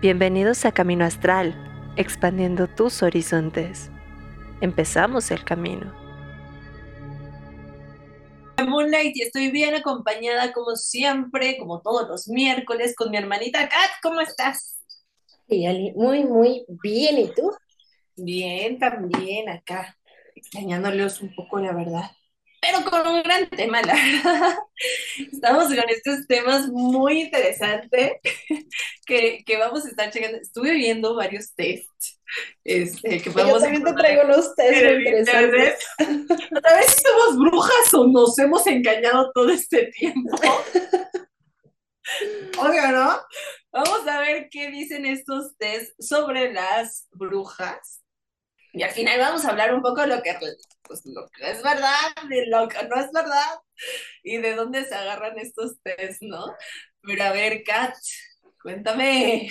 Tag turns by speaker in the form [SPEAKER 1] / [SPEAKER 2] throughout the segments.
[SPEAKER 1] Bienvenidos a Camino Astral, expandiendo tus horizontes. Empezamos el camino.
[SPEAKER 2] Moonlight y estoy bien acompañada como siempre, como todos los miércoles, con mi hermanita Kat. ¿Cómo estás?
[SPEAKER 3] Ali, muy, muy bien. ¿Y tú?
[SPEAKER 2] Bien, también acá, extrañándolos un poco, la verdad pero con un gran tema, la verdad. Estamos con estos temas muy interesantes que, que vamos a estar checando. Estuve viendo varios tests. Este, que
[SPEAKER 3] Yo también te traigo unos tests muy interesantes.
[SPEAKER 2] A ver si somos brujas o nos hemos engañado todo este tiempo. Obvio, ¿no? Vamos a ver qué dicen estos tests sobre las brujas. Y al final vamos a hablar un poco de lo que pues lo que es verdad, de lo que no es verdad, y de dónde se agarran estos test, ¿no? Pero a ver, Kat, cuéntame.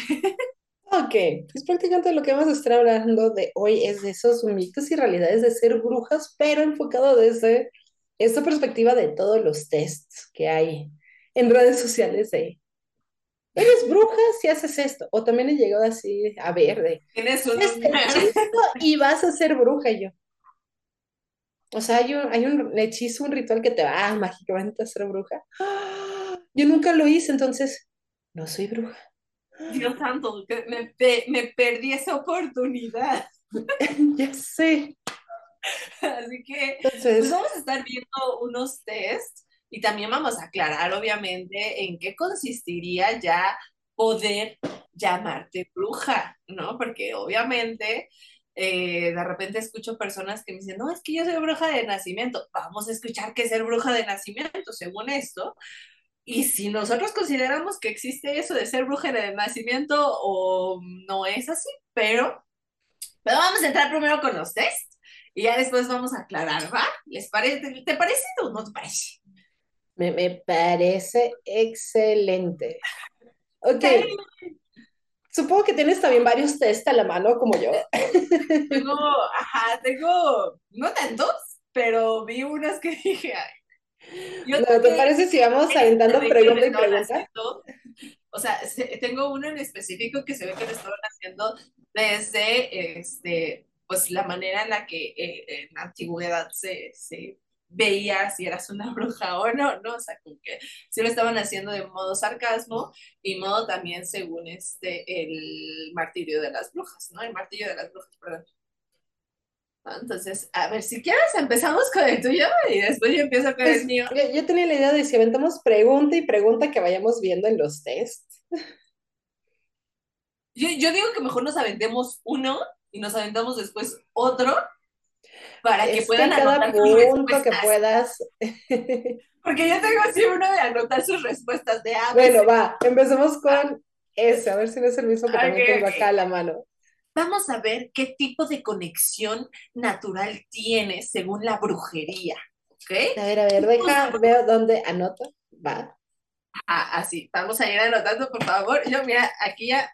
[SPEAKER 3] Ok, pues prácticamente lo que vamos a estar hablando de hoy es de esos mitos y realidades de ser brujas, pero enfocado desde esta perspectiva de todos los tests que hay en redes sociales de eres bruja si haces esto. O también he llegado así a ver de
[SPEAKER 2] tienes un
[SPEAKER 3] este y vas a ser bruja y yo. O sea, hay un, hay un hechizo, un ritual que te va mágicamente a ser bruja. Yo nunca lo hice, entonces no soy bruja.
[SPEAKER 2] Dios santo, me, me perdí esa oportunidad.
[SPEAKER 3] ya sé.
[SPEAKER 2] Así que pues vamos a estar viendo unos tests y también vamos a aclarar, obviamente, en qué consistiría ya poder llamarte bruja, ¿no? Porque obviamente eh, de repente escucho personas que me dicen, no, es que yo soy bruja de nacimiento. Vamos a escuchar qué es ser bruja de nacimiento, según esto. Y si nosotros consideramos que existe eso de ser bruja de nacimiento o no es así, pero, pero vamos a entrar primero con los test y ya después vamos a aclarar, ¿va? ¿Te parece o no te parece?
[SPEAKER 3] Me, me parece excelente. Ok. Supongo que tienes también varios test a la mano, como yo.
[SPEAKER 2] Tengo, ajá, tengo, no tantos, pero vi unas que dije, ay.
[SPEAKER 3] no, ¿Te parece si vamos aventando pregunta y pregunta?
[SPEAKER 2] O sea, tengo uno en específico que se ve que lo estaban haciendo desde, este, pues, la manera en la que eh, en la antigüedad se, se veía si eras una bruja o no, ¿no? O sea, como que sí lo estaban haciendo de modo sarcasmo y modo también según este, el martirio de las brujas, ¿no? El martillo de las brujas, perdón. Entonces, a ver, si quieres empezamos con el tuyo y después yo empiezo con el pues, mío.
[SPEAKER 3] Yo, tenía la idea de si aventamos pregunta y pregunta que vayamos viendo en los tests.
[SPEAKER 2] Yo, yo digo que mejor nos aventemos uno y nos aventamos después otro para que puedan
[SPEAKER 3] cada punto que puedas.
[SPEAKER 2] Porque yo tengo así uno de anotar sus respuestas de A.
[SPEAKER 3] Bueno, va, empecemos con ese, a ver si no es el mismo que también tengo acá a la mano.
[SPEAKER 2] Vamos a ver qué tipo de conexión natural tiene según la brujería. ¿ok?
[SPEAKER 3] A ver, a ver, deja, veo dónde anota. Va.
[SPEAKER 2] Ah, así, vamos a ir anotando, por favor. Yo, mira, aquí ya,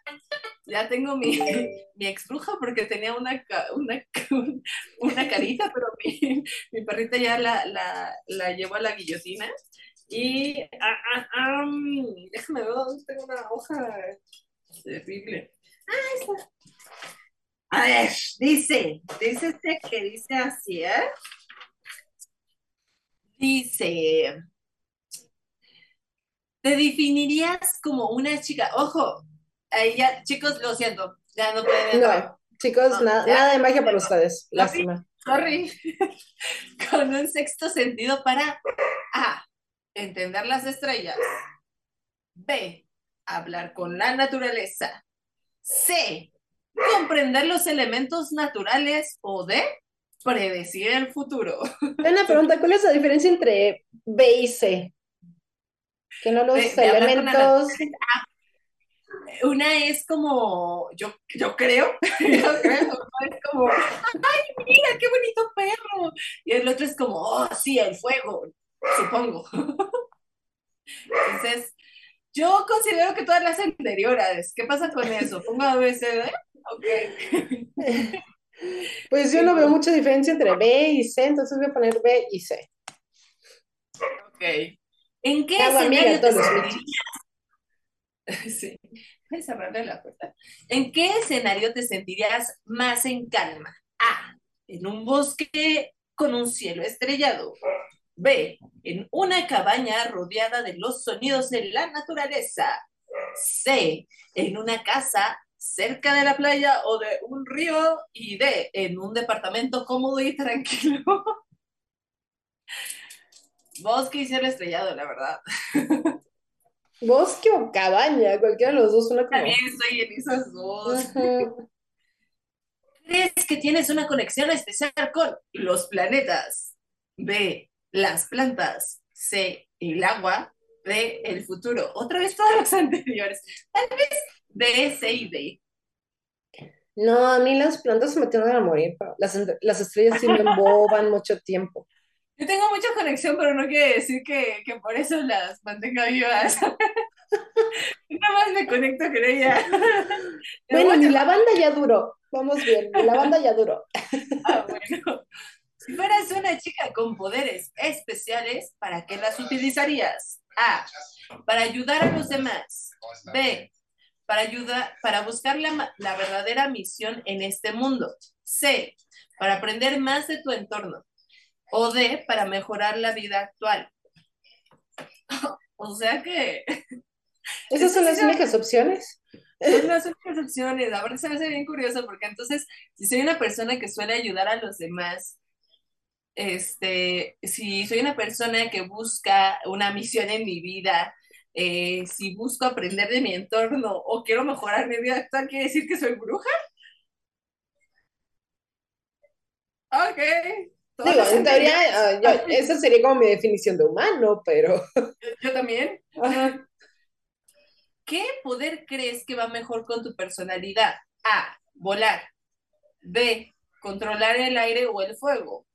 [SPEAKER 2] ya tengo mi, mi porque tenía una, una, una carita, pero mi, mi perrita ya la, la, la llevó a la guillotina. Y ah, ah, ah déjame ver dónde tengo una hoja terrible. Ah, esta. A ver, dice, dice este que dice así, ¿eh? Dice, ¿Te definirías como una chica? Ojo, ahí ya, chicos, lo siento, ya no pueden
[SPEAKER 3] No, chicos, nada de magia para ustedes, lástima.
[SPEAKER 2] Sorry. Con un sexto sentido para A, entender las estrellas. B, hablar con la naturaleza. C, comprender los elementos naturales. O D, predecir el futuro.
[SPEAKER 3] Una pregunta, ¿cuál es la diferencia entre B y C? Que no los elementos.
[SPEAKER 2] Una es como, yo, yo creo, yo creo, es como, ay, mira, qué bonito perro. Y el otro es como, oh, sí, el fuego, supongo. Entonces, yo considero que todas las anteriores, ¿qué pasa con eso? ¿Pongo ABCD? Ok.
[SPEAKER 3] Pues yo no veo mucha diferencia entre B y C, entonces voy a poner B y C.
[SPEAKER 2] Ok. ¿En qué escenario te sentirías? Sí, cerrarle la puerta. ¿En qué escenario te sentirías más en calma? A. En un bosque con un cielo estrellado. B. En una cabaña rodeada de los sonidos de la naturaleza. C. En una casa cerca de la playa o de un río. Y D. En un departamento cómodo y tranquilo. Bosque y cielo estrellado, la verdad.
[SPEAKER 3] Bosque o cabaña, cualquiera de los dos
[SPEAKER 2] como... También estoy en esas dos. ¿Crees que tienes una conexión especial con los planetas? B, las plantas. C, el agua. D, el futuro. Otra vez todos los anteriores. Tal vez D, C y D.
[SPEAKER 3] No, a mí las plantas se me tienden a morir. Las, las estrellas sí me emboban mucho tiempo.
[SPEAKER 2] Yo tengo mucha conexión, pero no quiere decir que, que por eso las mantenga vivas. Nada más me conecto con ella.
[SPEAKER 3] Bueno, ni la banda ya duró. Vamos bien, ni la banda ya duró.
[SPEAKER 2] Ah, bueno. Si fueras una chica con poderes especiales, ¿para qué las utilizarías? A. Para ayudar a los demás. B. Para ayudar, para buscar la, la verdadera misión en este mundo. C. Para aprender más de tu entorno o D, para mejorar la vida actual. o sea que...
[SPEAKER 3] ¿Esas son las únicas opciones?
[SPEAKER 2] Son las únicas opciones. Ahora se me hace bien curioso porque entonces, si soy una persona que suele ayudar a los demás, este, si soy una persona que busca una misión en mi vida, eh, si busco aprender de mi entorno o quiero mejorar mi vida actual, ¿quiere decir que soy bruja? Ok,
[SPEAKER 3] Digo, en teoría, ah, esa sería como mi definición de humano, pero...
[SPEAKER 2] Yo, también. ¿Qué poder crees que va mejor con tu personalidad? A, volar. B, controlar el aire o el fuego.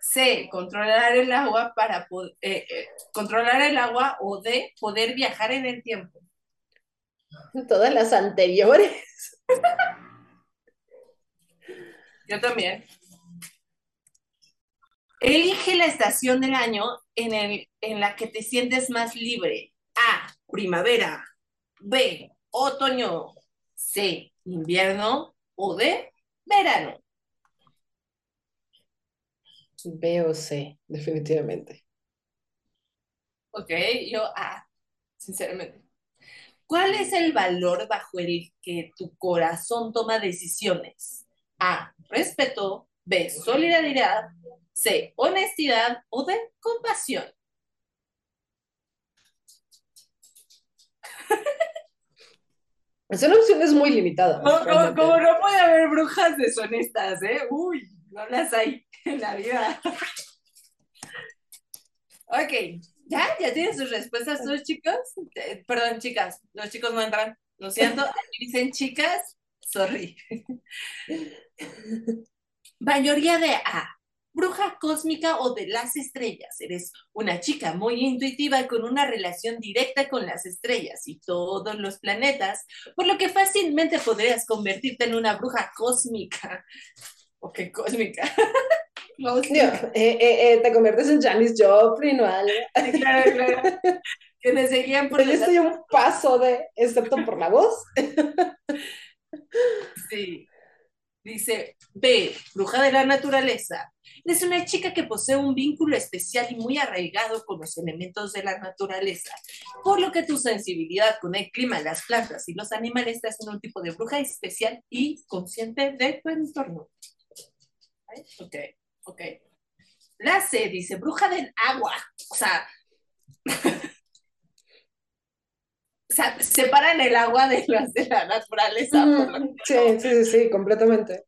[SPEAKER 2] C, controlar el agua para poder, eh, eh, controlar el agua o D, poder viajar en el tiempo.
[SPEAKER 3] Todas las anteriores.
[SPEAKER 2] Yo también. Elige la estación del año en, el, en la que te sientes más libre. A, primavera. B, otoño. C, invierno. O D, verano.
[SPEAKER 3] B o C, definitivamente.
[SPEAKER 2] Ok, yo A, sinceramente. ¿Cuál es el valor bajo el que tu corazón toma decisiones? A, respeto. B, solidaridad. C, honestidad o D, compasión.
[SPEAKER 3] Son opciones muy limitadas.
[SPEAKER 2] Como, no puede haber brujas deshonestas, ¿eh? Uy, no las hay en la vida. ok, ¿ya? ¿Ya tienen sus respuestas todos chicos? Eh, perdón, chicas, los chicos no entran. Lo siento, aquí dicen chicas, sorry. Mayoría de A bruja cósmica o de las estrellas. Eres una chica muy intuitiva con una relación directa con las estrellas y todos los planetas, por lo que fácilmente podrías convertirte en una bruja cósmica. ¿O qué cósmica?
[SPEAKER 3] Eh, eh, eh, te conviertes en Janis Joplin o algo.
[SPEAKER 2] claro, claro. Que me seguían por...
[SPEAKER 3] Yo estoy un paso de, excepto por la voz.
[SPEAKER 2] Sí. Dice, B, bruja de la naturaleza. Es una chica que posee un vínculo especial y muy arraigado con los elementos de la naturaleza, por lo que tu sensibilidad con el clima, las plantas y los animales te hacen un tipo de bruja especial y consciente de tu entorno. Ok, ok. La C dice, bruja del agua. O sea, o sea, separan el agua de las de la naturaleza.
[SPEAKER 3] sí, sí, sí, completamente.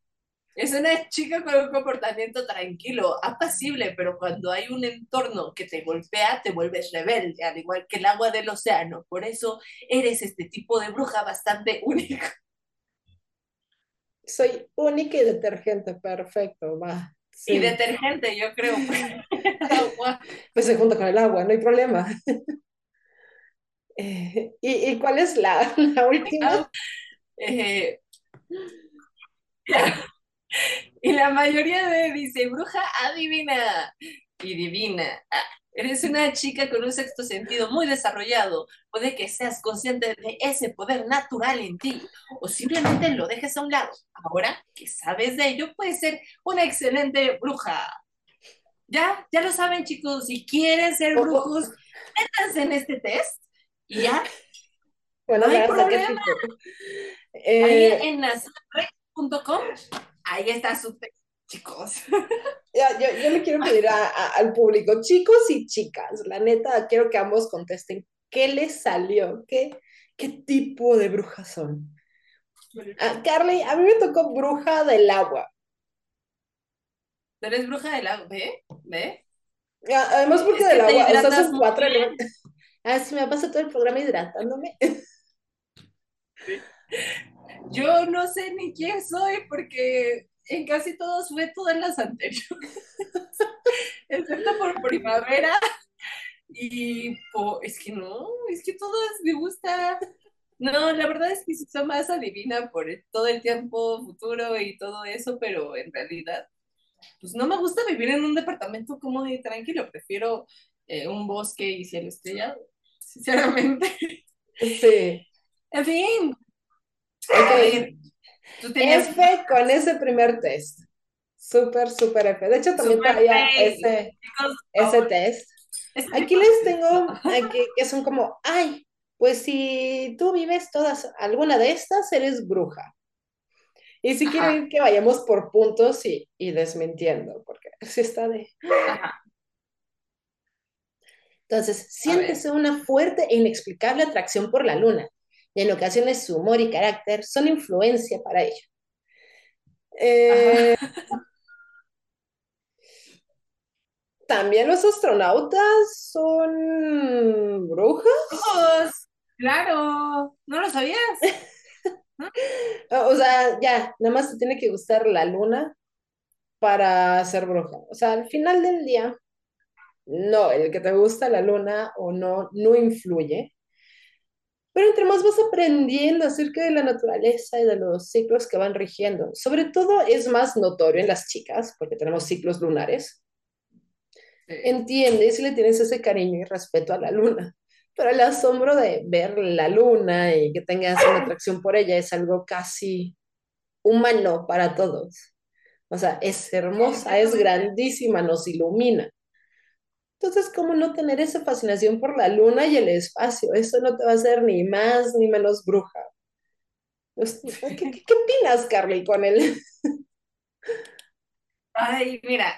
[SPEAKER 2] Es una chica con un comportamiento tranquilo, apacible, pero cuando hay un entorno que te golpea, te vuelves rebelde, al igual que el agua del océano. Por eso eres este tipo de bruja bastante única.
[SPEAKER 3] Soy única y detergente, perfecto, va.
[SPEAKER 2] Y detergente, yo creo.
[SPEAKER 3] pues se junta con el agua, no hay problema. Eh, ¿y, cuál es la, última?
[SPEAKER 2] Eh, y la mayoría de dice, bruja adivina. y divina. Ah, eres una chica con un sexto sentido muy desarrollado. Puede que seas consciente de ese poder natural en ti o simplemente lo dejes a un lado. Ahora que sabes de ello, puedes ser una excelente bruja. Ya, ya lo saben, chicos. Si quieren ser brujos, métanse en este test y ya. Bueno, no hay problema. Eh, ahí en nazarec.com, ahí está su test, chicos.
[SPEAKER 3] Ya, yo, yo, le quiero pedir al público, chicos y chicas, la neta, quiero que ambos contesten qué les salió, qué, qué tipo de brujas son. Ah, Carly, a mí me tocó bruja del agua.
[SPEAKER 2] ¿Tú eres bruja del agua? ¿Ve? ¿Ve?
[SPEAKER 3] además, bruja del agua, o sea, son cuatro Ah, sí, me pasa todo el programa hidratándome.
[SPEAKER 2] Yo no sé ni quién soy porque en casi todos fue todas las anteriores, excepto por primavera. Y es que no, es que todas me gusta. No, la verdad es que soy más adivina por todo el tiempo futuro y todo eso, pero en realidad, pues no me gusta vivir en un departamento cómodo y tranquilo. Prefiero eh, un bosque y cielo estrellado, sinceramente.
[SPEAKER 3] Sí.
[SPEAKER 2] En fin.
[SPEAKER 3] Okay. F con ese primer test. Súper, súper F. De hecho, también traía ese, ese test. Aquí les tengo, aquí, que son como, ay, pues si tú vives todas, alguna de estas, eres bruja. Y si quieren que vayamos por puntos y, y desmintiendo, porque así está de... Entonces, siéntese una fuerte e inexplicable atracción por la luna, y en ocasiones su humor y carácter son influencia para ella. Eh, También los astronautas son brujas.
[SPEAKER 2] claro, no lo sabías.
[SPEAKER 3] o sea, ya, nada más te tiene que gustar la luna para ser bruja. O sea, al final del día, no, el que te gusta la luna o no, no influye. Pero entre más vas aprendiendo acerca de la naturaleza y de los ciclos que van rigiendo, sobre todo es más notorio en las chicas, porque tenemos ciclos lunares, entiendes y le tienes ese cariño y respeto a la luna. Pero el asombro de ver la luna y que tengas una atracción por ella es algo casi humano para todos. O sea, es hermosa, es grandísima, nos ilumina. Entonces, ¿cómo no tener esa fascinación por la luna y el espacio? Eso no te va a hacer ni más ni menos bruja. ¿Qué, qué opinas, Carly, con él?
[SPEAKER 2] Ay, mira,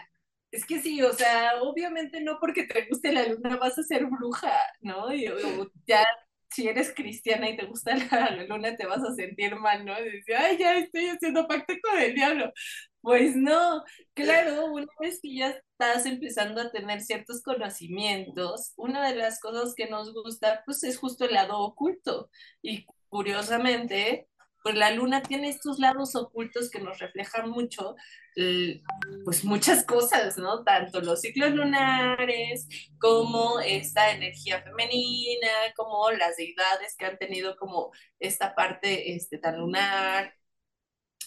[SPEAKER 2] es que sí, o sea, obviamente no porque te guste la luna vas a ser bruja, ¿no? Y, ya si eres cristiana y te gusta la, luna te vas a sentir mal, ¿no? Y dices, ay, ya estoy haciendo pacto con el diablo. Pues no, claro, una vez que ya estás empezando a tener ciertos conocimientos, una de las cosas que nos gusta, pues es justo el lado oculto. Y curiosamente, pues la luna tiene estos lados ocultos que nos reflejan mucho, pues muchas cosas, ¿no? Tanto los ciclos lunares como esta energía femenina, como las deidades que han tenido como esta parte este, tan lunar.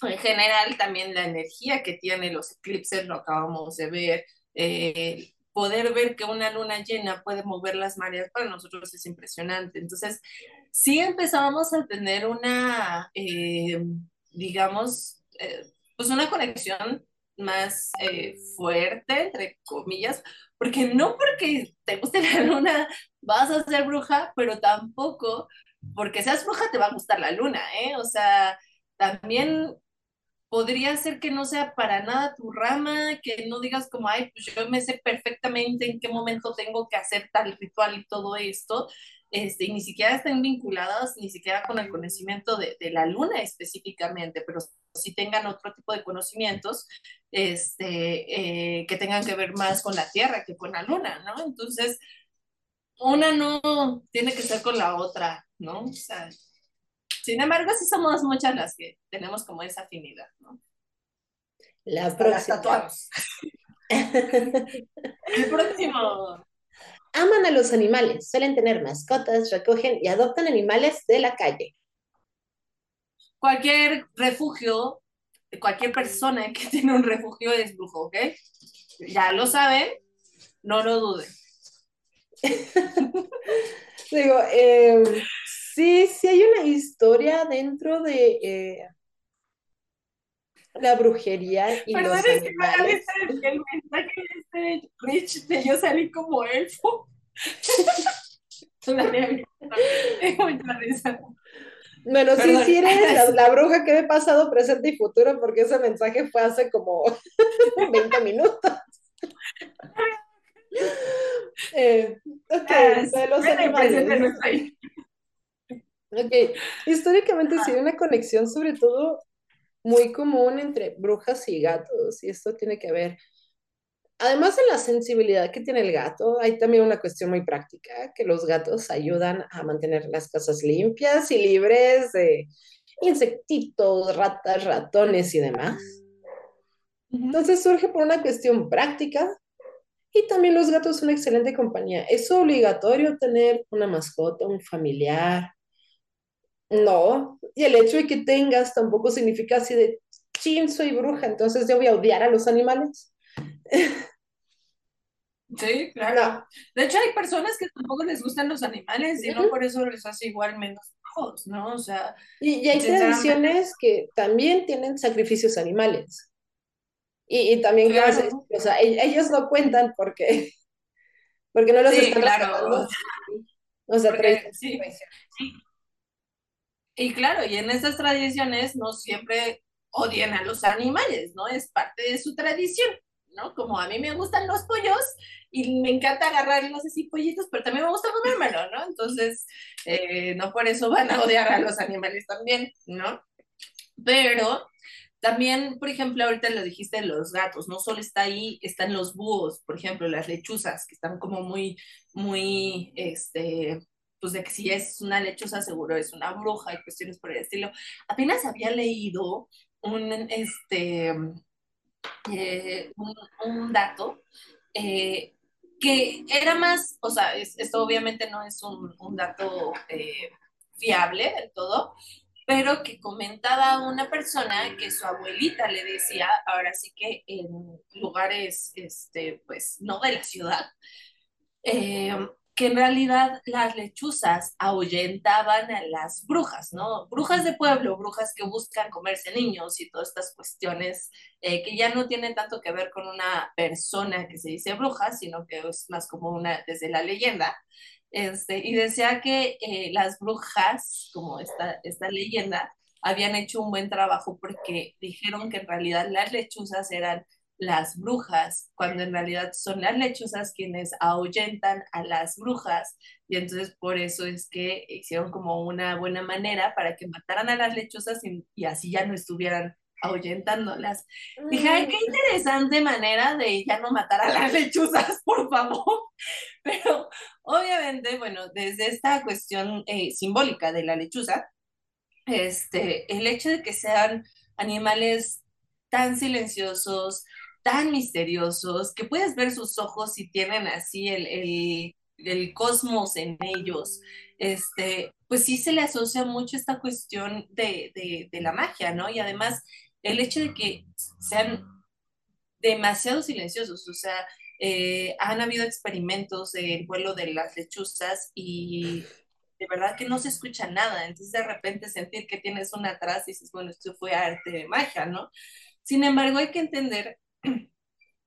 [SPEAKER 2] En general, también la energía que tienen los eclipses, lo acabamos de ver. Eh, poder ver que una luna llena puede mover las mareas para nosotros es impresionante. Entonces, sí empezábamos a tener una, eh, digamos, eh, pues una conexión más fuerte, entre comillas, porque no porque te guste la luna vas a ser bruja, pero tampoco porque seas bruja te va a gustar la luna, ¿eh? O sea, también podría ser que no sea para nada tu rama, que no digas como, ay, pues yo me sé perfectamente en qué momento tengo que hacer tal ritual y todo esto, este, ni siquiera estén vinculadas ni siquiera con el conocimiento de, de, la luna específicamente, pero sí tengan otro tipo de conocimientos este, eh, que tengan que ver más con la Tierra que con la luna, ¿no? Entonces, una no tiene que ser con la otra, ¿no? O sea, sin embargo, sí somos muchas las que tenemos como esa afinidad, ¿no?
[SPEAKER 3] La próxima.
[SPEAKER 2] El próximo.
[SPEAKER 3] Aman a los animales, suelen tener mascotas, recogen y adoptan animales de la calle.
[SPEAKER 2] Cualquier refugio, cualquier persona que tiene un refugio es brujo, ¿ok? Ya lo saben. no lo dude.
[SPEAKER 3] Digo, em, sí, sí hay una historia dentro de eh, la brujería y
[SPEAKER 2] Perdón,
[SPEAKER 3] los
[SPEAKER 2] es
[SPEAKER 3] animales.
[SPEAKER 2] que el mensaje de este Rich de yo salí como elfo. Tengo mucha risa.
[SPEAKER 3] Bueno, sí, sí eres la, la, bruja que he pasado, presente y futuro, porque ese mensaje fue hace como 20 minutos. eh, ok, de los animales. Ok, históricamente sí hay una conexión sobre todo muy común entre brujas y gatos, y esto tiene que ver Además de la sensibilidad que tiene el gato, hay también una cuestión muy práctica, que los gatos ayudan a mantener las casas limpias y libres de insectitos, ratas, ratones y demás. Entonces surge por una cuestión práctica y también los gatos son una excelente compañía. ¿Es obligatorio tener una mascota, un familiar? No. Y el hecho de que tengas tampoco significa así de, chin, soy bruja, entonces yo voy a odiar a los animales.
[SPEAKER 2] Sí, claro. De hecho, hay personas que tampoco les gustan los animales y no por eso les hace igual menos ojos, ¿no? O sea.
[SPEAKER 3] Y, hay tradiciones que también tienen sacrificios animales. Y, y también, claro. o sea, e, ellos no cuentan porque, porque no los
[SPEAKER 2] sí,
[SPEAKER 3] están
[SPEAKER 2] claro.
[SPEAKER 3] O sea,
[SPEAKER 2] porque, sí, sí. Y claro, y en esas tradiciones no siempre odian a los animales, ¿no? Es parte de su tradición. ¿no? Como a mí me gustan los pollos y me encanta agarrar, no sé si pollitos, pero también me gusta comérmelo, ¿no? Entonces, eh, no por eso van a odiar a los animales también, ¿no? Pero también, por ejemplo, ahorita lo dijiste los gatos, no solo está ahí, están los búhos, por ejemplo, las lechuzas, que están como muy, muy, este, pues de que si es una lechuza seguro es una bruja y cuestiones por el estilo. Apenas había leído un, este, eh, un, dato eh, que era más, o sea, esto obviamente no es un, un dato eh, fiable del todo, pero que comentaba una persona que su abuelita le decía, ahora sí que en lugares, este, pues, no de la ciudad, eh, que en realidad las lechuzas ahuyentaban a las brujas, ¿no? Brujas de pueblo, brujas que buscan comerse niños y todas estas cuestiones eh, que ya no tienen tanto que ver con una persona que se dice bruja, sino que es más como una desde la leyenda. Este, y decía que eh, las brujas, como esta, esta leyenda, habían hecho un buen trabajo porque dijeron que en realidad las lechuzas eran las brujas, cuando en realidad son las lechuzas quienes ahuyentan a las brujas. Y entonces por eso es que hicieron como una buena manera para que mataran a las lechuzas y, así ya no estuvieran ahuyentándolas. Dije, ay, qué mm. interesante manera de ya no matar a las lechuzas, por favor. Pero obviamente, bueno, desde esta cuestión eh, simbólica de la lechuza, este, el hecho de que sean animales tan silenciosos, tan misteriosos, que puedes ver sus ojos y tienen así el, el, el cosmos en ellos, este, pues sí se le asocia mucho esta cuestión de, de, de, la magia, ¿no? Y además el hecho de que sean demasiado silenciosos, o sea, eh, han habido experimentos del vuelo de las lechuzas y de verdad que no se escucha nada, entonces de repente sentir que tienes una atrás y dices, bueno, esto fue arte de magia, ¿no? Sin embargo, hay que entender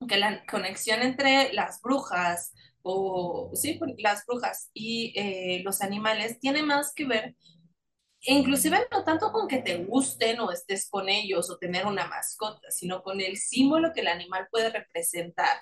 [SPEAKER 2] que la conexión entre las brujas o sí, las brujas y eh, los animales tiene más que ver, inclusive no tanto con que te gusten o estés con ellos o tener una mascota, sino con el símbolo que el animal puede representar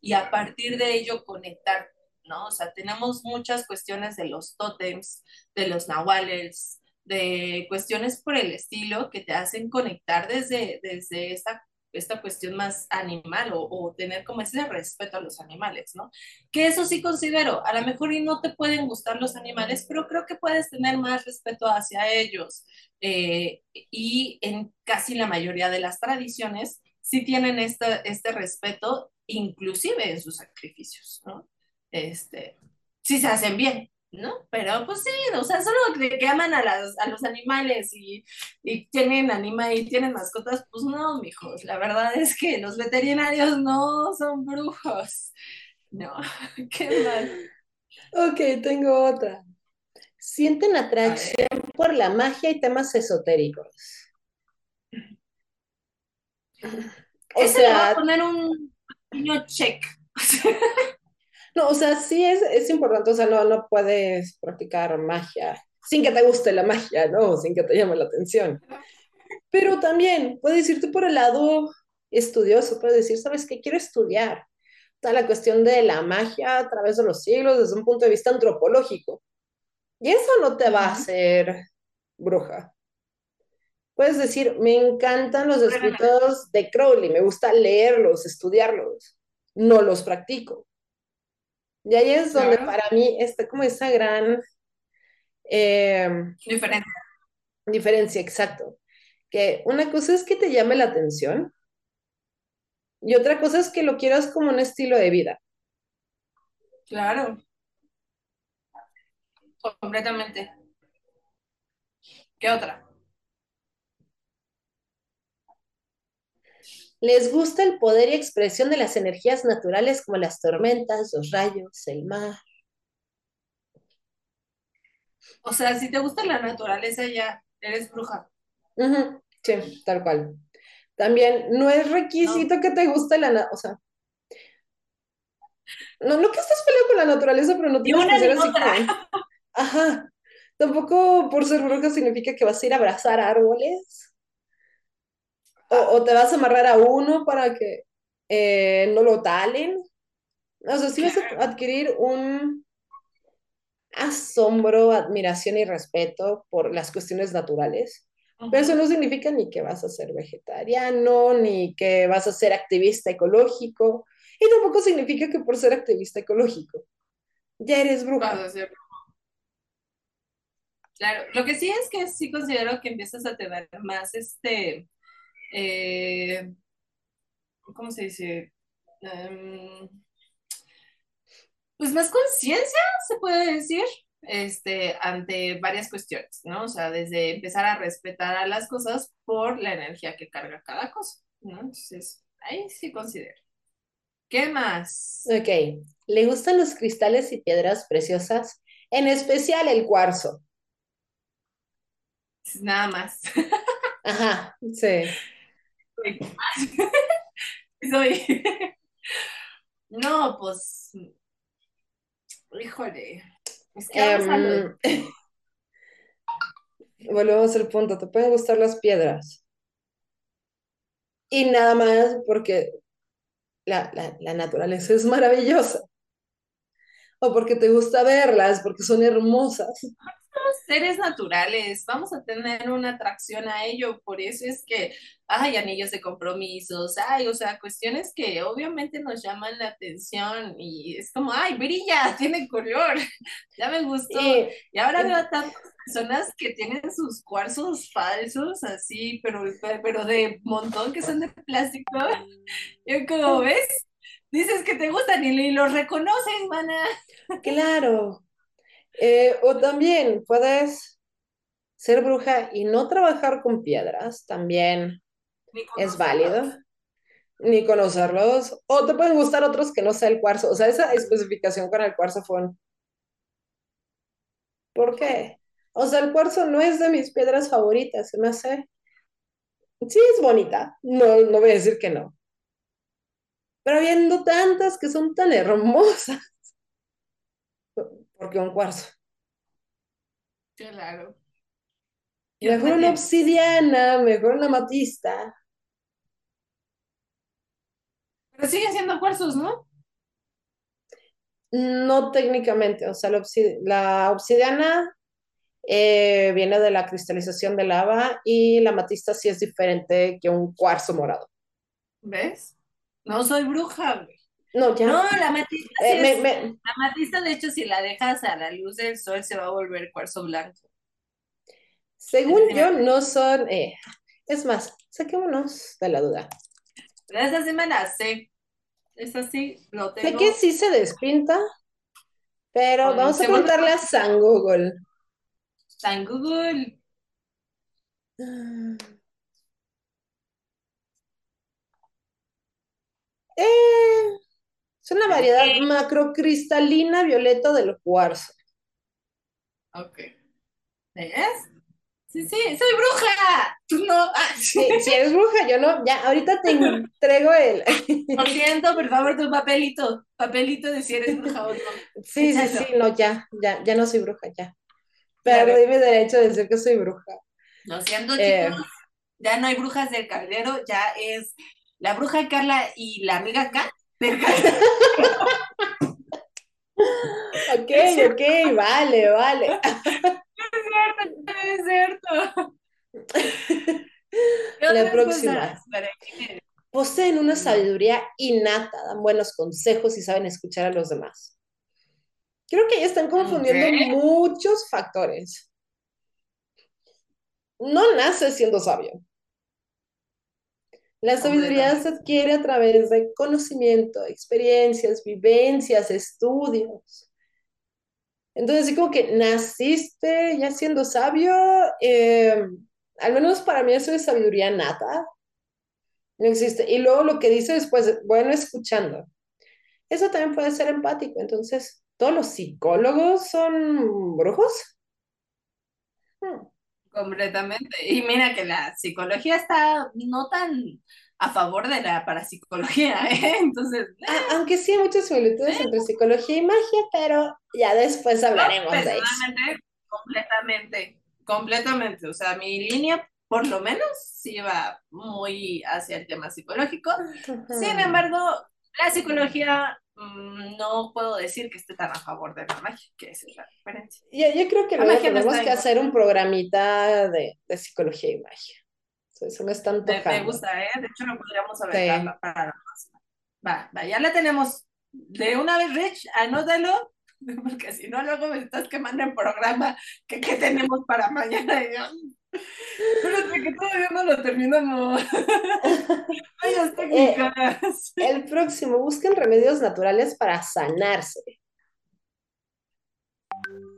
[SPEAKER 2] y a partir de ello conectar, ¿no? O sea, tenemos muchas cuestiones de los tótems, de los nahuales, de cuestiones por el estilo que te hacen conectar desde, desde esta esta cuestión más animal o, tener como ese respeto a los animales, ¿no? Que eso sí considero, a lo mejor y no te pueden gustar los animales, pero creo que puedes tener más respeto hacia ellos. Eh, y en casi la mayoría de las tradiciones sí tienen este, este respeto, inclusive en sus sacrificios, ¿no? Este, si se hacen bien, ¿no? Pero pues sí, o sea, solo que, aman a, las, a los animales y, y, tienen anima y tienen mascotas, pues no, mijos, la verdad es que los veterinarios no son brujos. No, qué mal.
[SPEAKER 3] Ok, tengo otra. Sienten atracción por la magia y temas esotéricos.
[SPEAKER 2] O sea, a poner un pequeño check.
[SPEAKER 3] no, o sea, sí es, es importante, o sea, no, no puedes practicar magia sin que te guste la magia, ¿no? Sin que te llame la atención. Pero también puedes irte por el lado estudioso, puedes decir, ¿sabes qué? Quiero estudiar. Toda la cuestión de la magia a través de los siglos desde un punto de vista antropológico. Y eso no te va a hacer bruja. Puedes decir, me encantan los escritos de Crowley, me gusta leerlos, estudiarlos, no los practico. Y ahí es donde para mí está como esa gran
[SPEAKER 2] eh, diferencia.
[SPEAKER 3] Diferencia, exacto que una cosa es que te llame la atención y otra cosa es que lo quieras como un estilo de vida.
[SPEAKER 2] Claro. Completamente. ¿Qué otra?
[SPEAKER 3] Les gusta el poder y expresión de las energías naturales como las tormentas, los rayos, el mar.
[SPEAKER 2] O sea, si te gusta la naturaleza ya eres bruja.
[SPEAKER 3] Sí, tal cual. También no es requisito que te guste la, o sea, no, no que estés peleando con la naturaleza, pero no tienes que ser así ajá. Tampoco por ser bruja significa que vas a ir a abrazar árboles. O, te vas a amarrar a uno para que eh, no lo talen. O sea, sí vas a adquirir un asombro, admiración y respeto por las cuestiones naturales. Pero eso no significa ni que vas a ser vegetariano, ni que vas a ser activista ecológico, y tampoco significa que por ser activista ecológico ya eres bruja.
[SPEAKER 2] Claro, lo que sí es que sí considero que empiezas a tener más este, eh, ¿cómo se dice? Em, pues más conciencia, se puede decir, este, ante varias cuestiones, ¿no? O sea, desde empezar a respetar a las cosas por la energía que carga cada cosa, ¿no? Entonces, ahí sí considero. ¿Qué más?
[SPEAKER 3] Ok, le gustan los cristales y piedras preciosas, en especial el cuarzo.
[SPEAKER 2] Nada más.
[SPEAKER 3] Ajá, sí.
[SPEAKER 2] Soy. No, pues. Híjole. Es que
[SPEAKER 3] em, volvemos al punto, te pueden gustar las piedras. Y nada más porque la, la naturaleza es maravillosa. O porque te gusta verlas, porque son hermosas
[SPEAKER 2] seres naturales, vamos a tener una atracción a ello, por eso es que hay anillos de compromisos, hay, o sea, cuestiones que obviamente nos llaman la atención y es como, ay, brilla, tiene color, ya me gustó. y ahora veo a tantas personas que tienen sus cuarzos falsos, así, pero, pero de montón que son de plástico. Yo como ves, dices que te gustan y los reconoces, mana.
[SPEAKER 3] Claro, eh, o también puedes ser bruja y no trabajar con piedras, también es válido. Ni conocerlos. O te pueden gustar otros que no sea el cuarzo. O sea, esa especificación con el cuarzo fue un... ¿Por qué? O sea, el cuarzo no es de mis piedras favoritas, se me hace... Sí, es bonita, no, no voy a decir que no. Pero viendo tantas que son tan hermosas, porque un cuarzo.
[SPEAKER 2] Claro.
[SPEAKER 3] Mejor una obsidiana, mejor una matista.
[SPEAKER 2] Pero siguen siendo cuarzos, ¿no?
[SPEAKER 3] No técnicamente, o sea, la, obsidiana eh, viene de la cristalización de lava y la matista sí es diferente que un cuarzo morado.
[SPEAKER 2] ¿Ves? No soy bruja, güey.
[SPEAKER 3] No, ya.
[SPEAKER 2] No, la matista, eh, la matista, de hecho, si la dejas a la luz del sol, se va a volver cuarzo blanco.
[SPEAKER 3] Según yo, no son. Eh, es más, saquémonos de la duda.
[SPEAKER 2] Esa sí me la sé. Sí lo tengo.
[SPEAKER 3] Sé que sí se despinta, pero vamos a preguntarle a San Google.
[SPEAKER 2] San Google.
[SPEAKER 3] Eh, Es una variedad macrocristalina violeta del cuarzo.
[SPEAKER 2] Ok. ¿Ves? Sí, sí, soy bruja. Tú no. Ah,
[SPEAKER 3] sí, si eres bruja, yo no. Ya, ahorita te entrego el.
[SPEAKER 2] Lo siento, por favor, tu papelito. Papelito de si eres bruja o no.
[SPEAKER 3] Sí, sí, sí, no, ya, ya, ya no soy bruja, ya. Pero dime derecho de decir que soy bruja.
[SPEAKER 2] Lo siento, eh, chicos. Ya no hay brujas del caldero, ya es la bruja Carla y la amiga acá
[SPEAKER 3] ok, ok, vale, vale.
[SPEAKER 2] Es cierto, es cierto.
[SPEAKER 3] La próxima. Poseen una sabiduría innata, dan buenos consejos y saben escuchar a los demás. Creo que ya están confundiendo muchos factores. No nace siendo sabio. La sabiduría se adquiere a través de conocimiento, experiencias, vivencias, estudios. Entonces, así como que naciste ya siendo sabio, eh, al menos para mí eso es sabiduría nata. No existe. Y luego lo que dice después, bueno, escuchando. Eso también puede ser empático. Entonces, ¿todos los psicólogos son brujos?
[SPEAKER 2] Hmm. Completamente. Y mira que la psicología está no tan a favor de la parapsicología, ¿eh? Entonces...
[SPEAKER 3] aunque sí hay muchas similitudes entre psicología y magia, pero ya después hablaremos de eso.
[SPEAKER 2] Completamente, completamente. O sea, mi línea, por lo menos, sí va muy hacia el tema psicológico. Sin embargo, la psicología no puedo decir que esté tan a favor de la magia, que esa es la diferencia.
[SPEAKER 3] Yo, creo que luego tenemos que hacer un programita de, de psicología y magia. Eso me está
[SPEAKER 2] antojando. Me, gusta, ¿eh? De hecho, lo podríamos haber para la próxima. Va, va, ya la tenemos. De una vez, Rich, anótalo, porque si no, luego me estás quemando el programa que, que tenemos para mañana. Y pero que todavía no lo terminamos. Técnicas.
[SPEAKER 3] Eh, el próximo, busquen remedios naturales para sanarse.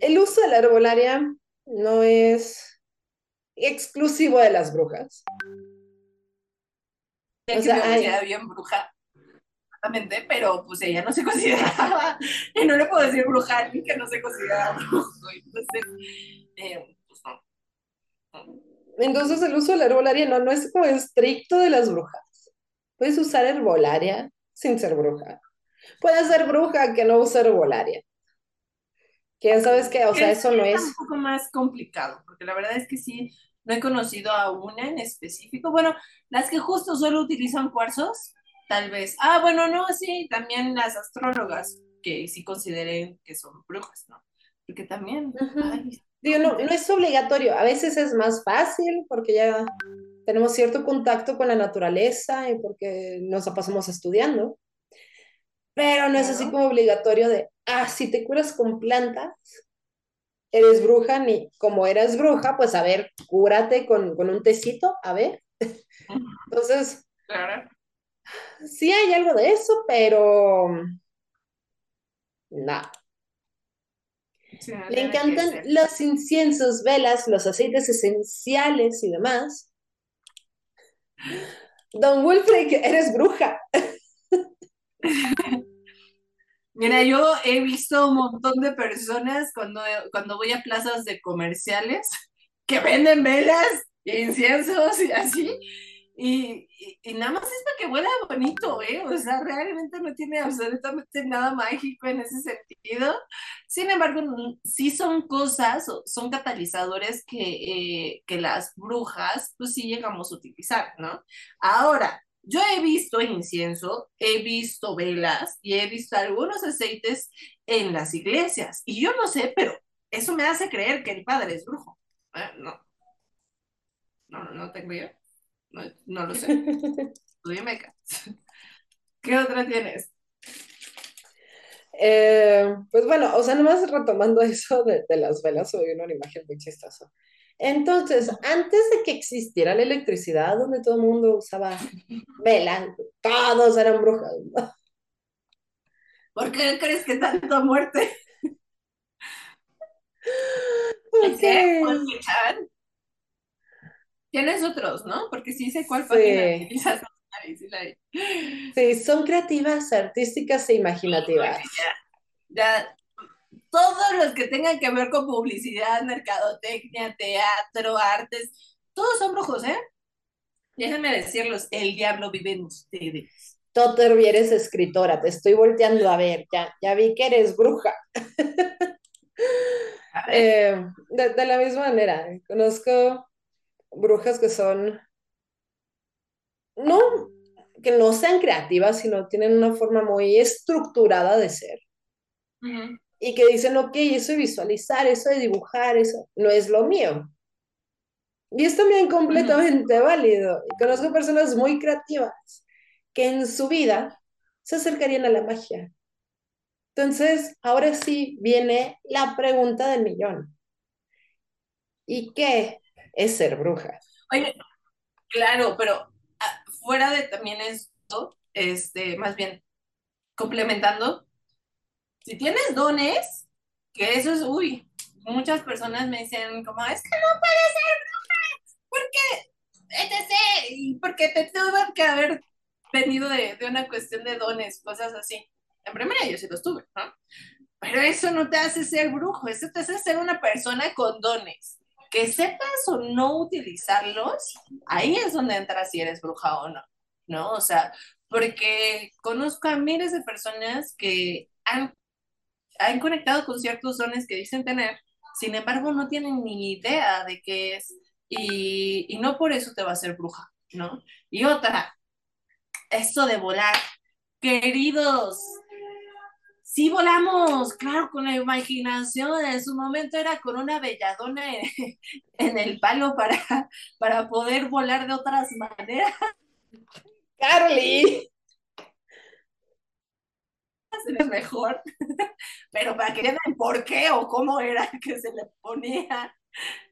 [SPEAKER 3] El uso de la herbolaria no es exclusivo de las brujas.
[SPEAKER 2] o sea, bien bruja, pero pues ella no se consideraba, y no le puedo decir bruja que no se consideraba brujo. Entonces, eh, pues no.
[SPEAKER 3] Entonces el uso de la herbolaria no, no es como estricto de las brujas. Puedes usar herbolaria sin ser bruja. Puedes ser bruja que no use herbolaria. Que ya sabes que, o sea, eso no es...
[SPEAKER 2] un poco más complicado, porque la verdad es que sí, no he conocido a una en específico. Bueno, las que justo solo utilizan cuarzos, tal vez. Ah, bueno, no, sí, también las astrólogas, que sí consideren que son brujas, ¿no? Porque también...
[SPEAKER 3] Digo, no, no es obligatorio, a veces es más fácil porque ya tenemos cierto contacto con la naturaleza y porque nos la pasamos estudiando, pero no es así como obligatorio de, ah, si te curas con plantas, eres bruja, ni como eres bruja, pues a ver, cúrate con, un tecito, a ver. Entonces, claro. sí hay algo de eso, pero Le encantan los inciensos, velas, los aceites esenciales y demás. Don Wilfred, eres bruja.
[SPEAKER 2] Mira, yo he visto un montón de personas cuando, cuando voy a plazas de comerciales que venden velas, inciensos y así. Y, y, nada más es para que huela bonito, ¿eh? O sea, realmente no tiene absolutamente nada mágico en ese sentido. Sin embargo, sí son cosas, son catalizadores que, eh, que las brujas, pues sí llegamos a utilizar, ¿no? Ahora, yo he visto incienso, he visto velas y he visto algunos aceites en las iglesias. Y yo no sé, pero eso me hace creer que el padre es brujo. Ah, no. No, no tengo yo. No, lo sé. Tú dime, ¿Qué otra tienes?
[SPEAKER 3] Eh, pues bueno, o sea, nomás retomando eso de, de las velas, soy una imagen muy chistosa. Entonces, antes de que existiera la electricidad, donde todo el mundo usaba velas, todos eran brujas.
[SPEAKER 2] ¿Por qué crees que tanta muerte?
[SPEAKER 3] Okay.
[SPEAKER 2] Tienes otros, ¿no? Porque sí sé cuál página sí.
[SPEAKER 3] Sí, son creativas, artísticas e imaginativas.
[SPEAKER 2] ya, todos los que tengan que ver con publicidad, mercadotecnia, teatro, artes, todos son brujos, ¿eh? Déjenme decirlos, el diablo vive en ustedes.
[SPEAKER 3] Totter, eres escritora, te estoy volteando a ver, ya, ya vi que eres bruja. Eh, de, la misma manera, conozco brujas que son, no, que no sean creativas, sino tienen una forma muy estructurada de ser. Y que dicen, ok, eso de visualizar, eso de dibujar, eso no es lo mío. Y es también completamente válido. Y conozco personas muy creativas que en su vida se acercarían a la magia. Entonces, ahora sí viene la pregunta del millón. ¿Y qué es ser bruja?
[SPEAKER 2] Oye, claro, pero ah, fuera de también esto, este, más bien complementando, si tienes dones, que eso es, uy, muchas personas me dicen como, es que no puedes ser bruja, porque, etc., porque te tuve que haber venido de, de una cuestión de dones, cosas así. En primera yo sí los tuve, ¿no? Pero eso no te hace ser brujo, eso te hace ser una persona con dones. Que sepas o no utilizarlos, ahí es donde entras si eres bruja o no, ¿no? O sea, porque conozco a miles de personas que han, han conectado con ciertos dones que dicen tener, sin embargo no tienen ni idea de qué es y, y no por eso te va a ser bruja, ¿no? Y otra, esto de volar, queridos, Sí volamos, claro, con la imaginación. En su momento era con una belladona en, el palo para, para poder volar de otras maneras.
[SPEAKER 3] Carly.
[SPEAKER 2] Es mejor, pero para que vean por qué o cómo era que se le ponía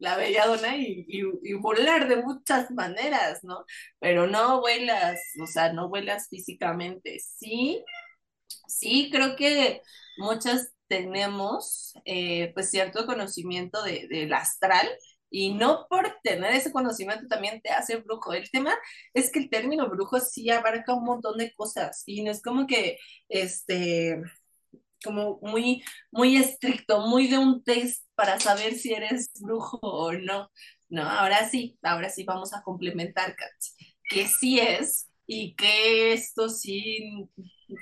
[SPEAKER 2] la belladona y, y, volar de muchas maneras, ¿no? Pero no vuelas, o sea, no vuelas físicamente, sí Sí, creo que muchas tenemos eh, pues cierto conocimiento de, del astral y no por tener ese conocimiento también te hace brujo. El tema es que el término brujo sí abarca un montón de cosas y no es como que este como muy muy estricto, muy de un test para saber si eres brujo o no. No, ahora sí, ahora sí vamos a complementar, que sí es y que esto sí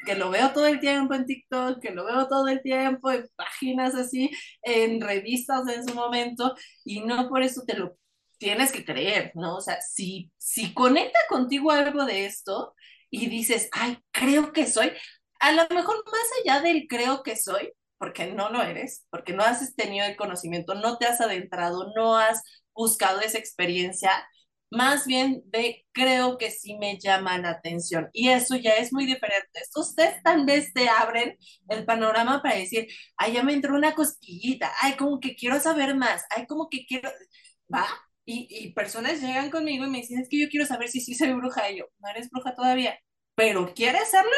[SPEAKER 2] que lo veo todo el tiempo en TikTok, que lo veo todo el tiempo en páginas así, en revistas en su momento, y no por eso te lo tienes que creer, ¿no? O sea, si, si conecta contigo algo de esto y dices, ay, creo que soy, a lo mejor más allá del creo que soy, porque no lo eres, porque no has tenido el conocimiento, no te has adentrado, no has buscado esa experiencia, más bien de creo que sí me llama la atención. Y eso ya es muy diferente. Test tal vez te abren el panorama para decir, ay, ya me entró una cosquillita, ay, como que quiero saber más, ay, como que quiero, va. Y, y personas llegan conmigo y me dicen, es que yo quiero saber si sí soy bruja. Y yo, no eres bruja todavía, pero ¿quieres hacerlo?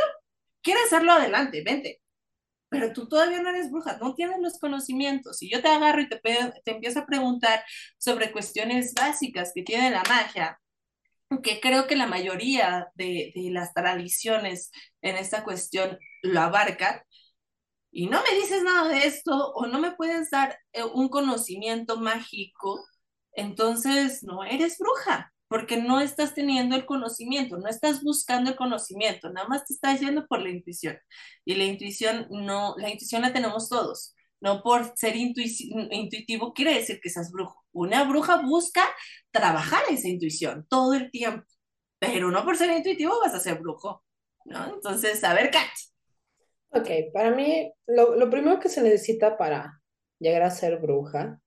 [SPEAKER 2] ¿Quieres hacerlo? Adelante, vente pero tú todavía no eres bruja, no tienes los conocimientos. Y yo te agarro y te, te empiezo a preguntar sobre cuestiones básicas que tiene la magia, que creo que la mayoría de, de las tradiciones en esta cuestión lo abarcan, y no me dices nada de esto o no me puedes dar eh, un conocimiento mágico, entonces no eres bruja porque no estás teniendo el conocimiento, no estás buscando el conocimiento, nada más te estás yendo por la intuición. Y la intuición no, la intuición la tenemos todos. No por ser intuitivo quiere decir que seas brujo. Una bruja busca trabajar esa intuición todo el tiempo, pero no por ser intuitivo vas a ser brujo, ¿no? Entonces, a ver, Kat.
[SPEAKER 3] Ok, para mí lo, lo primero que se necesita para llegar a ser bruja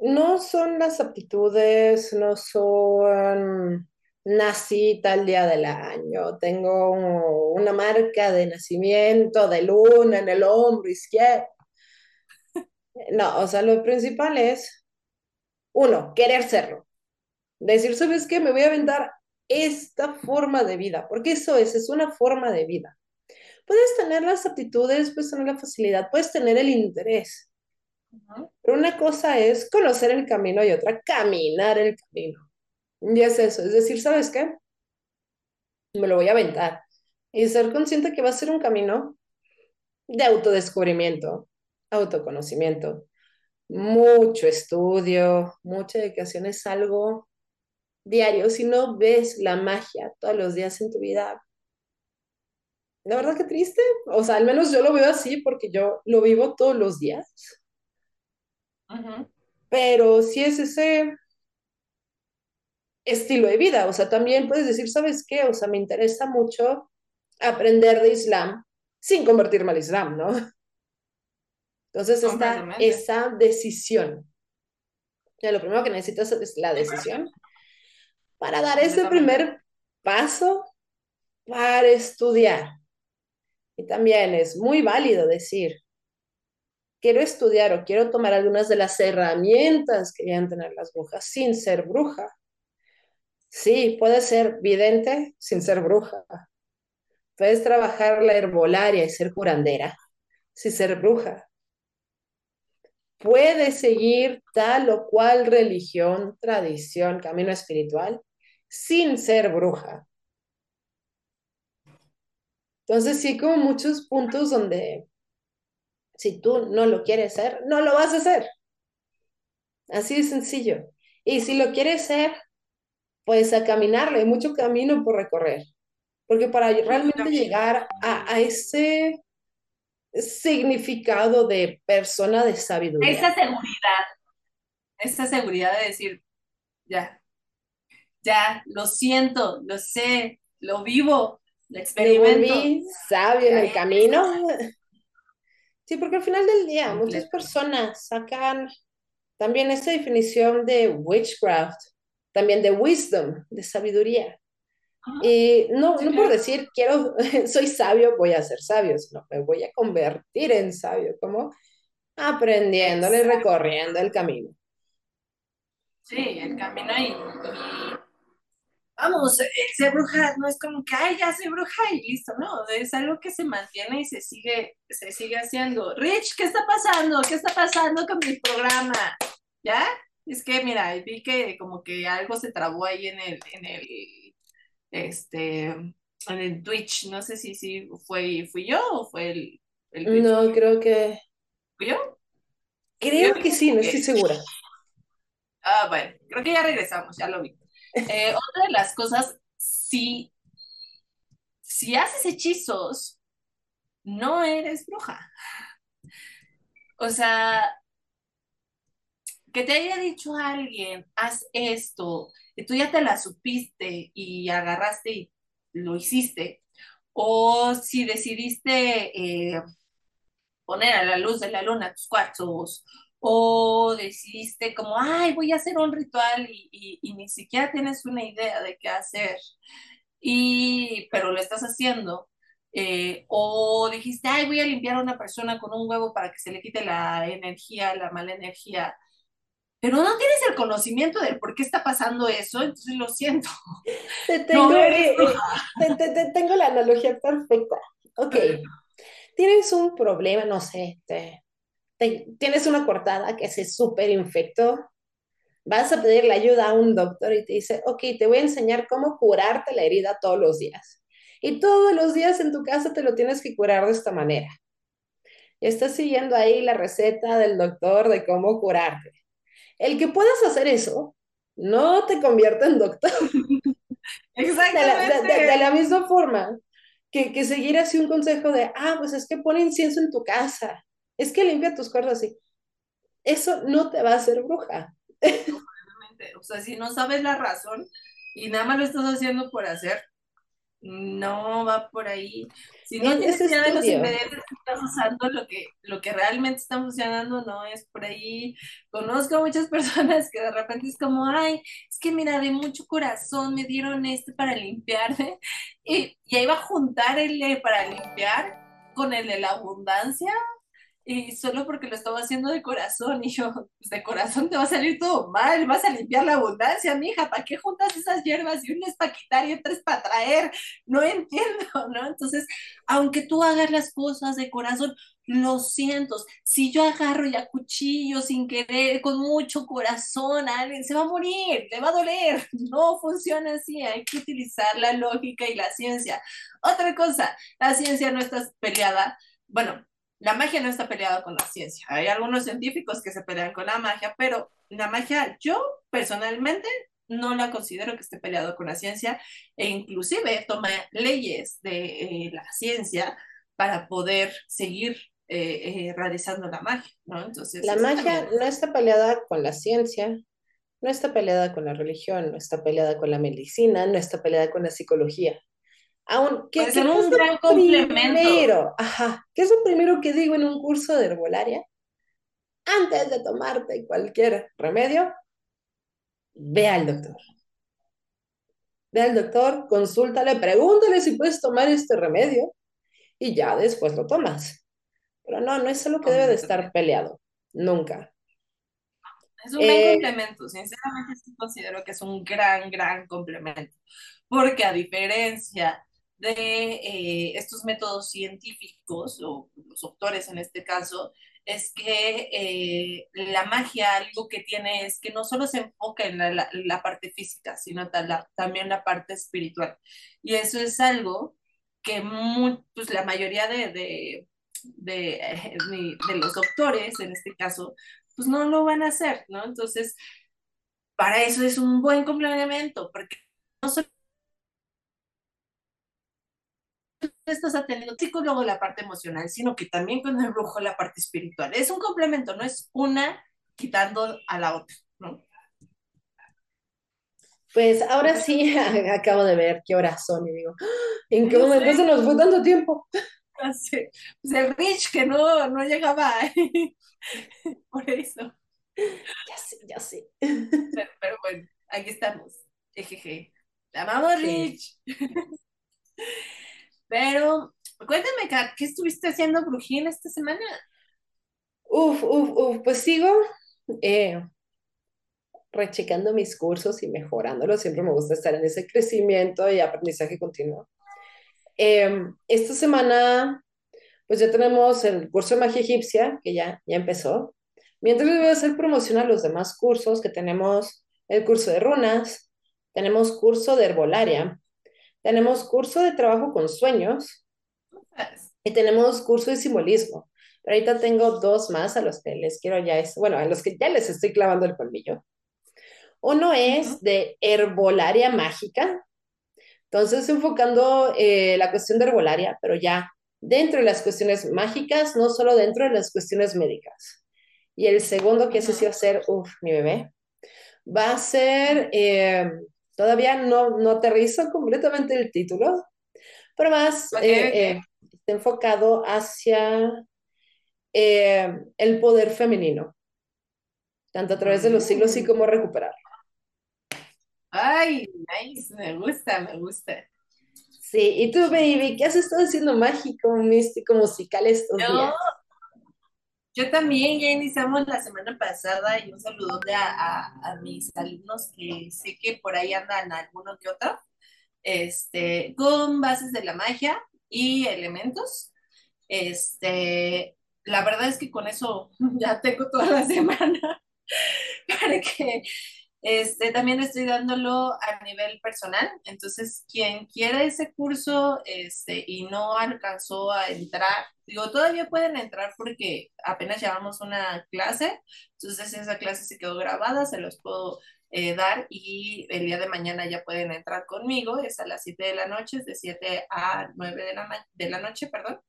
[SPEAKER 3] no son las aptitudes, no son nací tal día del año, tengo una marca de nacimiento de luna en el hombro izquierdo. No, o sea, lo principal es, uno, querer serlo. Decir, ¿sabes qué? Me voy a aventar esta forma de vida, porque eso es, es una forma de vida. Puedes tener las aptitudes, puedes tener la facilidad, puedes tener el interés, pero una cosa es conocer el camino y otra caminar el camino. Y es eso, es decir, ¿sabes qué? me lo voy a aventar. Y ser consciente que va a ser un camino de autodescubrimiento, autoconocimiento, mucho estudio, mucha dedicación es algo diario. Si no ves la magia todos los días en tu vida, la verdad que triste. O sea, al menos yo lo veo así porque yo lo vivo todos los días. Pero si es ese estilo de vida, o sea, también puedes decir, ¿sabes qué? O sea, me interesa mucho aprender de Islam sin convertirme al Islam, ¿no? Entonces está esa decisión. Ya lo primero que necesitas es la decisión para dar ese primer paso para estudiar. Y también es muy válido decir, quiero estudiar o quiero tomar algunas de las herramientas que deben tener las brujas sin ser bruja. Sí, puedes ser vidente sin ser bruja. Puedes trabajar la herbolaria y ser curandera sin ser bruja. Puedes seguir tal o cual religión, tradición, camino espiritual sin ser bruja. Entonces sí, como muchos puntos donde si tú no lo quieres ser, no lo vas a hacer. Así de sencillo. Y si lo quieres ser, pues a caminarle, hay mucho camino por recorrer. Porque para realmente llegar a, a ese significado de persona de sabiduría.
[SPEAKER 2] Esa seguridad, esa seguridad de decir, ya, ya, lo siento, lo sé, lo vivo, lo experimento.
[SPEAKER 3] sabio en el camino. Sí, porque al final del día muchas personas sacan también esa definición de witchcraft, también de wisdom, de sabiduría. Y no, no por decir, quiero, soy sabio, voy a ser sabio, sino me voy a convertir en sabio, como aprendiendo y recorriendo el camino.
[SPEAKER 2] Sí, el camino y, vamos, el ser bruja no es como que, ay, ya soy bruja y listo, no, es algo que se mantiene y se sigue, se sigue haciendo. Rich, ¿qué está pasando? ¿Qué está pasando con mi programa? ¿Ya? Es que, mira, vi que como que algo se trabó ahí en el, en el, este, en el Twitch, no sé si, si fue, fui yo o fue el, el
[SPEAKER 3] No, creo que...
[SPEAKER 2] ¿Fui yo?
[SPEAKER 3] Creo que sí, no estoy segura.
[SPEAKER 2] Ah, bueno, creo que ya regresamos, ya lo vi. Eh, otra de las cosas, si, si haces hechizos, no eres bruja. O sea, que te haya dicho alguien, haz esto, y tú ya te la supiste y agarraste y lo hiciste, o si decidiste eh, poner a la luz de la luna tus cuartos, o decidiste como, ay, voy a hacer un ritual y, ni siquiera tienes una idea de qué hacer, y, pero lo estás haciendo. Eh, o dijiste, ay, voy a limpiar a una persona con un huevo para que se le quite la energía, la mala energía, pero no tienes el conocimiento de por qué está pasando eso, entonces lo siento.
[SPEAKER 3] Te tengo, eh, eh, tengo la analogía perfecta. Ok, tienes un problema, no sé, te, tienes una cortada que se súper infectó, vas a pedirle ayuda a un doctor y te dice, ok, te voy a enseñar cómo curarte la herida todos los días. Y todos los días en tu casa te lo tienes que curar de esta manera. Y estás siguiendo ahí la receta del doctor de cómo curarte. El que puedas hacer eso no te convierte en doctor.
[SPEAKER 2] Exactamente.
[SPEAKER 3] De la, misma forma que, que seguir así un consejo de, ah, pues es que pone incienso en tu casa es que limpia tus cuerdas así. Eso no te va a hacer bruja.
[SPEAKER 2] O sea, si no sabes la razón y nada más lo estás haciendo por hacer, no va por ahí. Si no tienes idea de los ingredientes que estás usando, lo que, lo que realmente está funcionando no es por ahí. Conozco a muchas personas que de repente es como, ay, es que mira, de mucho corazón me dieron este para limpiarme. Y, y ahí va a juntar el para limpiar con el de la abundancia y solo porque lo estaba haciendo de corazón, y yo, pues de corazón te va a salir todo mal, vas a limpiar la abundancia, mija, ¿para qué juntas esas hierbas? Y una es para quitar y otra es para traer, no entiendo, ¿no? Entonces, aunque tú hagas las cosas de corazón, lo siento, si yo agarro y cuchillo sin querer, con mucho corazón, alguien se va a morir, le va a doler, no funciona así, hay que utilizar la lógica y la ciencia. Otra cosa, la ciencia no está peleada, bueno, la magia no está peleada con la ciencia. Hay algunos científicos que se pelean con la magia, pero la magia yo personalmente no la considero que esté peleado con la ciencia e inclusive toma leyes de eh, la ciencia para poder seguir eh, eh, realizando la magia, ¿no? Entonces,
[SPEAKER 3] la magia no está peleada con la ciencia, no está peleada con la religión, no está peleada con la medicina, no está peleada con la psicología.
[SPEAKER 2] Aún, ¿qué, es un gran complemento.
[SPEAKER 3] Ajá, ¿qué es lo primero que digo en un curso de herbolaria? Antes de tomarte cualquier remedio, ve al doctor. Ve al doctor, consúltale, pregúntale si puedes tomar este remedio y ya después lo tomas. Pero no, no es algo que debe de estar peleado, nunca.
[SPEAKER 2] Es un gran eh, complemento, sinceramente sí considero que es un gran, gran complemento, porque a diferencia de eh, estos métodos científicos, o los doctores en este caso, es que eh, la magia algo que tiene es que no solo se enfoca en la, parte física, sino también la parte espiritual. Y eso es algo que pues, la mayoría de, de, de, de, los doctores, en este caso, pues no lo van a hacer, ¿no? Entonces, para eso es un buen complemento, porque no solo estás atendiendo psicólogo la parte emocional, sino que también con el brujo la parte espiritual. Es un complemento, no es una quitando a la otra, ¿no?
[SPEAKER 3] Pues ahora sí, acabo de ver qué horas son y digo, ¡Ah! ¿en qué momento se nos fue tanto tiempo?
[SPEAKER 2] Pues el Rich que no, no llegaba por eso.
[SPEAKER 3] Ya sé, ya sé.
[SPEAKER 2] Pero, bueno, aquí estamos. Ejeje. La amamos, Rich. Pero cuéntame, ¿qué estuviste haciendo, Brujín, esta semana?
[SPEAKER 3] Uf, uf, uf, pues sigo eh, rechecando mis cursos y mejorándolos. Siempre me gusta estar en ese crecimiento y aprendizaje continuo. Em, esta semana, pues ya tenemos el curso de magia egipcia, que ya, ya empezó. Mientras les voy a hacer promoción a los demás cursos, que tenemos el curso de runas, tenemos curso de herbolaria, tenemos curso de trabajo con sueños y tenemos curso de simbolismo. Pero ahorita tengo dos más a los que les quiero ya, es, bueno, a los que ya les estoy clavando el colmillo. Uno es de herbolaria mágica. Entonces, enfocando eh, la cuestión de herbolaria, pero ya dentro de las cuestiones mágicas, no solo dentro de las cuestiones médicas. Y el segundo, que ese sí va a ser, uff, mi bebé, va a ser eh, Todavía no, no aterrizo completamente el título, pero más eh, eh, está enfocado hacia eh, el poder femenino, tanto a través de los siglos y cómo recuperarlo.
[SPEAKER 2] Ay, nice, me gusta, me gusta.
[SPEAKER 3] Sí, y tú, baby, ¿qué has estado haciendo mágico, místico, musical estos días?
[SPEAKER 2] Yo también ya iniciamos la semana pasada y un saludo a, a, mis alumnos que sé que por ahí andan alguno que otro, este, con bases de la magia y elementos. Este, la verdad es que con eso ya tengo toda la semana para que este, también estoy dándolo a nivel personal, entonces quien quiera ese curso este, y no alcanzó a entrar, digo, todavía pueden entrar porque apenas llevamos una clase, entonces esa clase se quedó grabada, se los puedo eh, dar y el día de mañana ya pueden entrar conmigo, es a las 7 de la noche, es de 7 a 9 de la, de la noche, perdón.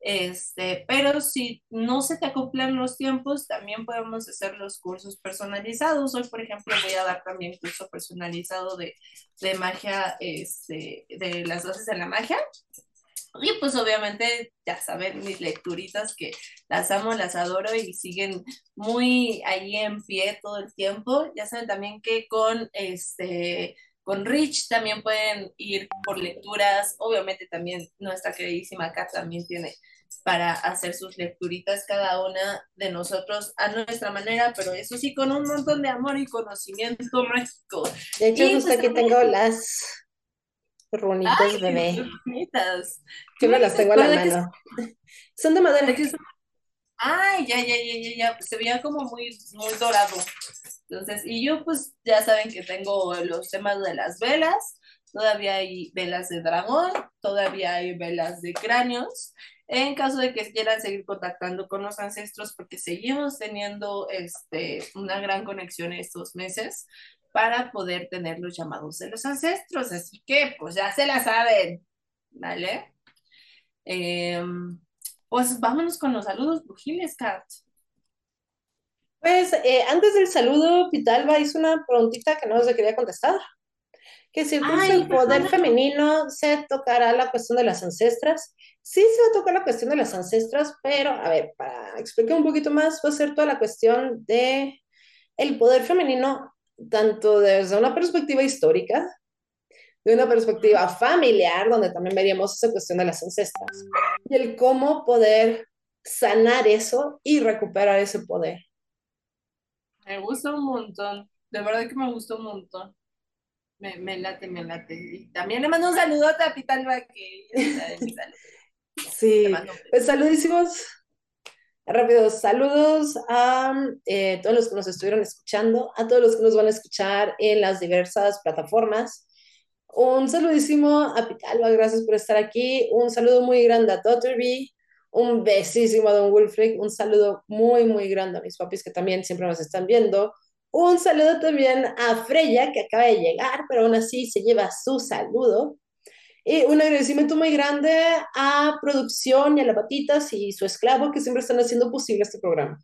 [SPEAKER 2] Este, pero si no se te acoplan los tiempos, también podemos hacer los cursos personalizados. Hoy, por ejemplo, voy a dar también curso personalizado de, de magia, este, de las dosis de la magia. Y pues obviamente, ya saben, mis lecturitas que las amo, las adoro y siguen muy ahí en pie todo el tiempo. Ya saben también que con este con Rich también pueden ir por lecturas. Obviamente también nuestra queridísima Kat también tiene para hacer sus lecturitas cada una de nosotros a nuestra manera, pero eso sí, con un montón de amor y conocimiento mágico.
[SPEAKER 3] De hecho, justo pues, aquí tengo las runitas bebé. Runitas. Yo me las tengo a la mano. Son de madera.
[SPEAKER 2] Ay, ya, ya, ya, ya, ya, se veía como muy, muy dorado. Entonces, y yo pues ya saben que tengo los temas de las velas, todavía hay velas de dragón, todavía hay velas de cráneos. En caso de que quieran seguir contactando con los ancestros, porque seguimos teniendo este, una gran conexión estos meses para poder tener los llamados de los ancestros. Así que, pues ya se la saben, ¿vale? Em, pues vámonos con los saludos brujiles, Kat.
[SPEAKER 3] Pues eh, antes del saludo, Pitalba hizo una preguntita que no se quería contestar. Que si el poder femenino se tocará la cuestión de las ancestras. Sí se va a tocar la cuestión de las ancestras, pero a ver, para explicar un poquito más, va a ser toda la cuestión de el poder femenino, tanto desde una perspectiva histórica, de una perspectiva familiar, donde también veríamos esa cuestión de las ancestras, y el cómo poder sanar eso y recuperar ese poder.
[SPEAKER 2] Me gusta un montón, de verdad que me gusta un montón. Me, me late, me late. Y también le mando un saludo a Capital que
[SPEAKER 3] Sí, pues saludísimos. Rápidos saludos a eh, todos los que nos estuvieron escuchando, a todos los que nos van a escuchar en las diversas plataformas. Un saludísimo a Pitalba, gracias por estar aquí. Un saludo muy grande a Totterby. Un besísimo a Don Wilfried. Un saludo muy, muy grande a mis papis que también siempre nos están viendo. Un saludo también a Freya, que acaba de llegar, pero aún así se lleva su saludo. Y un agradecimiento muy grande a Producción y a la Patitas y su esclavo que siempre están haciendo posible este programa.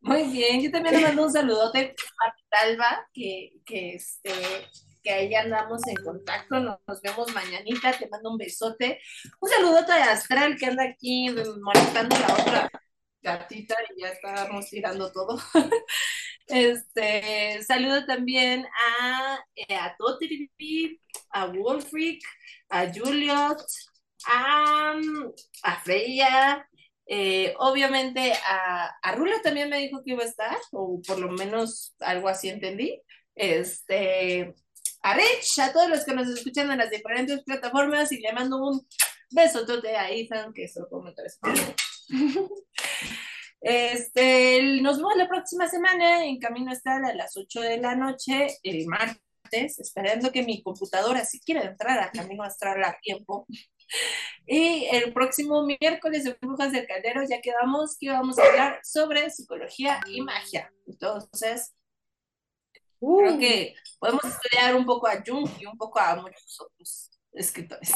[SPEAKER 2] Muy bien, yo también le mando un saludote a Talva, que, que, este, que ahí andamos en contacto, nos, vemos mañanita, te mando un besote. Un saludote a Astral que anda aquí molestando la otra gatita y ya estábamos tirando todo. este, saludo también a, eh, a a Wolfric, a Juliot, a, a Freya, eh, obviamente a, a Rula también me dijo que iba a estar, o por lo menos algo así entendí. Este, a Rich, a todos los que nos escuchan en las diferentes plataformas y le mando un beso a Ethan, que eso como Este, nos vemos la próxima semana en Camino Estar a las 8 de la noche, el martes, esperando que mi computadora si quiera entrar a Camino a tiempo. Y el próximo miércoles de Brujas del Caldero ya quedamos que vamos a hablar sobre psicología y magia. Entonces, creo uh. que podemos estudiar un poco a Jung y un poco a muchos otros escritores.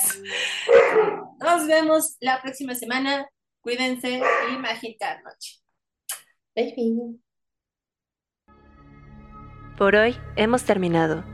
[SPEAKER 2] Nos vemos la próxima semana. Cuídense y mágica noche.
[SPEAKER 1] Por hoy hemos terminado.